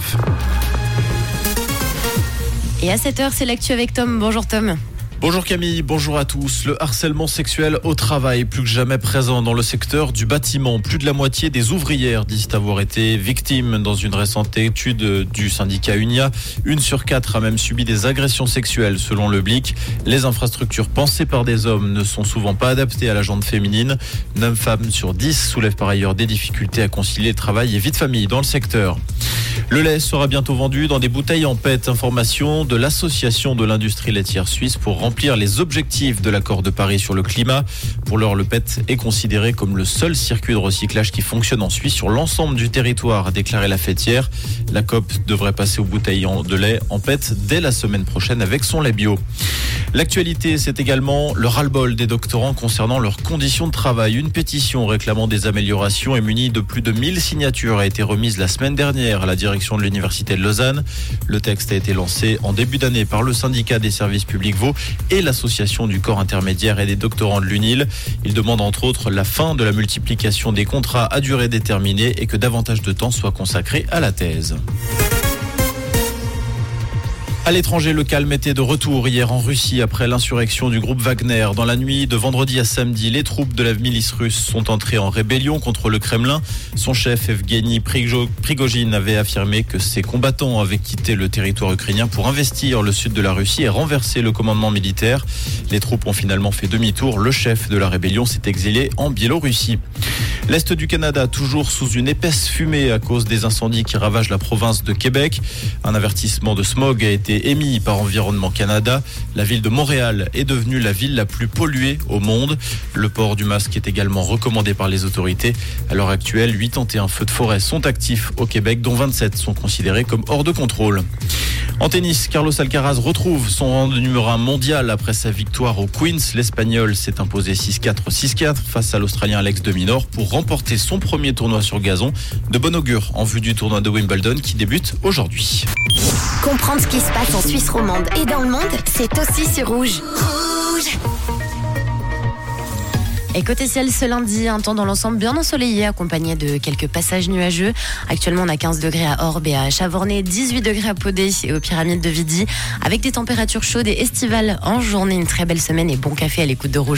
19. Et à 7h, c'est l'actu avec Tom. Bonjour Tom. Bonjour Camille, bonjour à tous. Le harcèlement sexuel au travail, plus que jamais présent dans le secteur du bâtiment. Plus de la moitié des ouvrières disent avoir été victimes dans une récente étude du syndicat UNIA. Une sur quatre a même subi des agressions sexuelles selon le BLIC. Les infrastructures pensées par des hommes ne sont souvent pas adaptées à la jante féminine. 9 femmes sur 10 soulèvent par ailleurs des difficultés à concilier travail et vie de famille dans le secteur. Le lait sera bientôt vendu dans des bouteilles en PET. Information de l'Association de l'industrie laitière suisse pour remplir les objectifs de l'accord de Paris sur le climat. Pour l'heure, le PET est considéré comme le seul circuit de recyclage qui fonctionne en Suisse sur l'ensemble du territoire, a déclaré la fêtière. La COP devrait passer aux bouteilles de lait en PET dès la semaine prochaine avec son lait bio. L'actualité, c'est également le ras-le-bol des doctorants concernant leurs conditions de travail. Une pétition réclamant des améliorations et munie de plus de 1000 signatures a été remise la semaine dernière à la direction de l'Université de Lausanne. Le texte a été lancé en début d'année par le syndicat des services publics Vaud et l'association du corps intermédiaire et des doctorants de l'UNIL. Il demande entre autres la fin de la multiplication des contrats à durée déterminée et que davantage de temps soit consacré à la thèse. À l'étranger, le calme était de retour hier en Russie après l'insurrection du groupe Wagner. Dans la nuit de vendredi à samedi, les troupes de la milice russe sont entrées en rébellion contre le Kremlin. Son chef Evgeny Prigogine avait affirmé que ses combattants avaient quitté le territoire ukrainien pour investir le sud de la Russie et renverser le commandement militaire. Les troupes ont finalement fait demi-tour. Le chef de la rébellion s'est exilé en Biélorussie. L'Est du Canada, toujours sous une épaisse fumée à cause des incendies qui ravagent la province de Québec. Un avertissement de smog a émis par Environnement Canada. La ville de Montréal est devenue la ville la plus polluée au monde. Le port du masque est également recommandé par les autorités. À l'heure actuelle, 81 feux de forêt sont actifs au Québec, dont 27 sont considérés comme hors de contrôle. En tennis, Carlos Alcaraz retrouve son rang de numéro 1 mondial après sa victoire au Queens. L'Espagnol s'est imposé 6-4, 6-4 face à l'Australien Alex de Minor pour remporter son premier tournoi sur gazon. De bon augure en vue du tournoi de Wimbledon qui débute aujourd'hui. Comprendre ce qui se passe en Suisse romande et dans le monde, c'est aussi sur Rouge. Rouge et côté ciel, ce lundi, un temps dans l'ensemble bien ensoleillé, accompagné de quelques passages nuageux. Actuellement, on a 15 degrés à Orbe et à Chavornay, 18 degrés à Podé et aux pyramides de Vidi, avec des températures chaudes et estivales en journée. Une très belle semaine et bon café à l'écoute de Rouge.